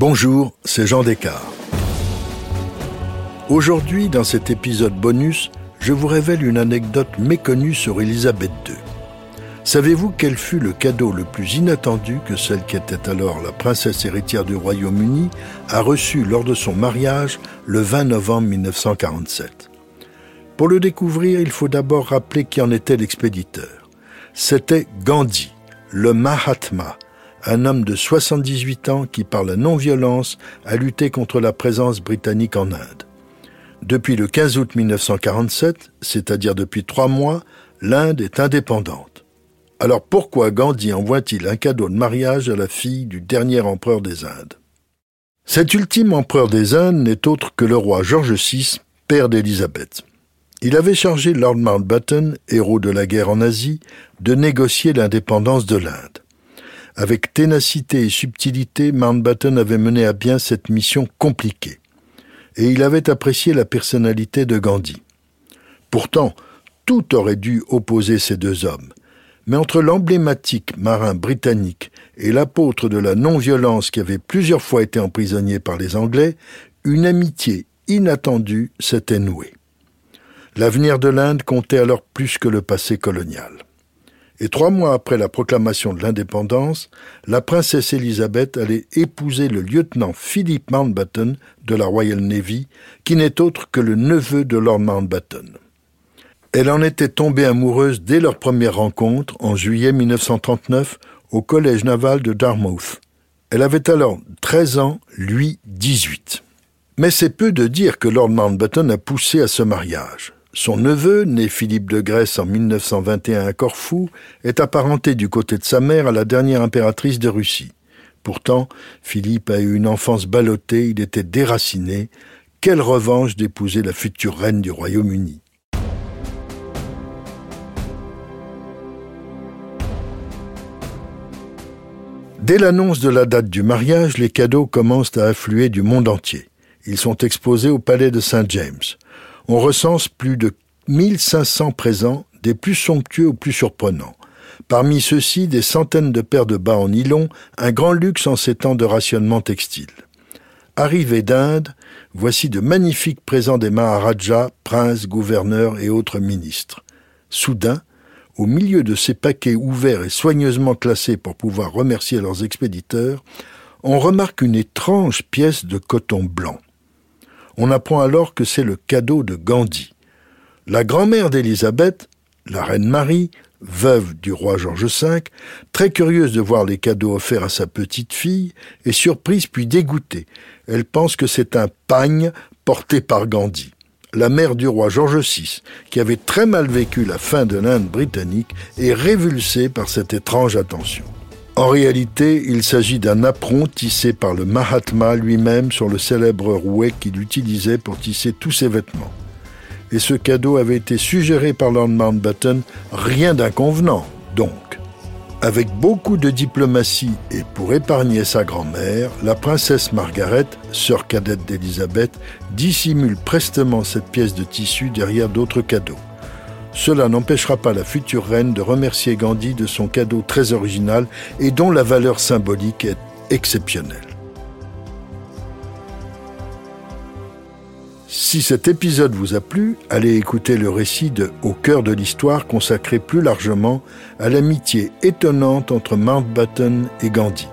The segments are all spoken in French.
Bonjour, c'est Jean Descartes. Aujourd'hui, dans cet épisode bonus, je vous révèle une anecdote méconnue sur Élisabeth II. Savez-vous quel fut le cadeau le plus inattendu que celle qui était alors la princesse héritière du Royaume-Uni a reçu lors de son mariage le 20 novembre 1947 Pour le découvrir, il faut d'abord rappeler qui en était l'expéditeur. C'était Gandhi, le Mahatma, un homme de 78 ans qui, par la non-violence, a lutté contre la présence britannique en Inde. Depuis le 15 août 1947, c'est-à-dire depuis trois mois, l'Inde est indépendante. Alors pourquoi Gandhi envoie-t-il un cadeau de mariage à la fille du dernier empereur des Indes? Cet ultime empereur des Indes n'est autre que le roi George VI, père d'Élisabeth. Il avait chargé Lord Mountbatten, héros de la guerre en Asie, de négocier l'indépendance de l'Inde. Avec ténacité et subtilité, Mountbatten avait mené à bien cette mission compliquée. Et il avait apprécié la personnalité de Gandhi. Pourtant, tout aurait dû opposer ces deux hommes. Mais entre l'emblématique marin britannique et l'apôtre de la non-violence qui avait plusieurs fois été emprisonné par les Anglais, une amitié inattendue s'était nouée. L'avenir de l'Inde comptait alors plus que le passé colonial et trois mois après la proclamation de l'indépendance, la princesse Élisabeth allait épouser le lieutenant Philip Mountbatten de la Royal Navy, qui n'est autre que le neveu de Lord Mountbatten. Elle en était tombée amoureuse dès leur première rencontre, en juillet 1939, au collège naval de Dartmouth. Elle avait alors 13 ans, lui 18. Mais c'est peu de dire que Lord Mountbatten a poussé à ce mariage. Son neveu, né Philippe de Grèce en 1921 à Corfou, est apparenté du côté de sa mère à la dernière impératrice de Russie. Pourtant, Philippe a eu une enfance ballottée, il était déraciné. Quelle revanche d'épouser la future reine du Royaume-Uni? Dès l'annonce de la date du mariage, les cadeaux commencent à affluer du monde entier. Ils sont exposés au palais de Saint James on recense plus de 1500 présents, des plus somptueux aux plus surprenants. Parmi ceux-ci, des centaines de paires de bas en nylon, un grand luxe en ces temps de rationnement textile. Arrivés d'Inde, voici de magnifiques présents des Maharajas, princes, gouverneurs et autres ministres. Soudain, au milieu de ces paquets ouverts et soigneusement classés pour pouvoir remercier leurs expéditeurs, on remarque une étrange pièce de coton blanc. On apprend alors que c'est le cadeau de Gandhi. La grand-mère d'Élisabeth, la reine Marie, veuve du roi George V, très curieuse de voir les cadeaux offerts à sa petite fille, est surprise puis dégoûtée. Elle pense que c'est un pagne porté par Gandhi. La mère du roi George VI, qui avait très mal vécu la fin de l'Inde britannique, est révulsée par cette étrange attention. En réalité, il s'agit d'un apron tissé par le Mahatma lui-même sur le célèbre rouet qu'il utilisait pour tisser tous ses vêtements. Et ce cadeau avait été suggéré par Lord Mountbatten, rien d'inconvenant, donc. Avec beaucoup de diplomatie et pour épargner sa grand-mère, la princesse Margaret, sœur cadette d'Élisabeth, dissimule prestement cette pièce de tissu derrière d'autres cadeaux. Cela n'empêchera pas la future reine de remercier Gandhi de son cadeau très original et dont la valeur symbolique est exceptionnelle. Si cet épisode vous a plu, allez écouter le récit de Au cœur de l'histoire consacré plus largement à l'amitié étonnante entre Mountbatten et Gandhi.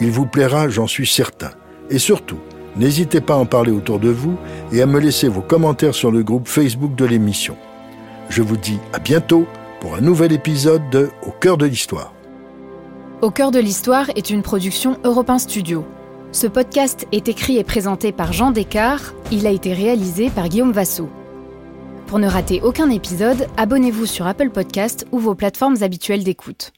Il vous plaira, j'en suis certain. Et surtout, n'hésitez pas à en parler autour de vous et à me laisser vos commentaires sur le groupe Facebook de l'émission. Je vous dis à bientôt pour un nouvel épisode de Au cœur de l'histoire. Au cœur de l'histoire est une production Europe Studio. Ce podcast est écrit et présenté par Jean Descartes. Il a été réalisé par Guillaume Vassot. Pour ne rater aucun épisode, abonnez-vous sur Apple Podcast ou vos plateformes habituelles d'écoute.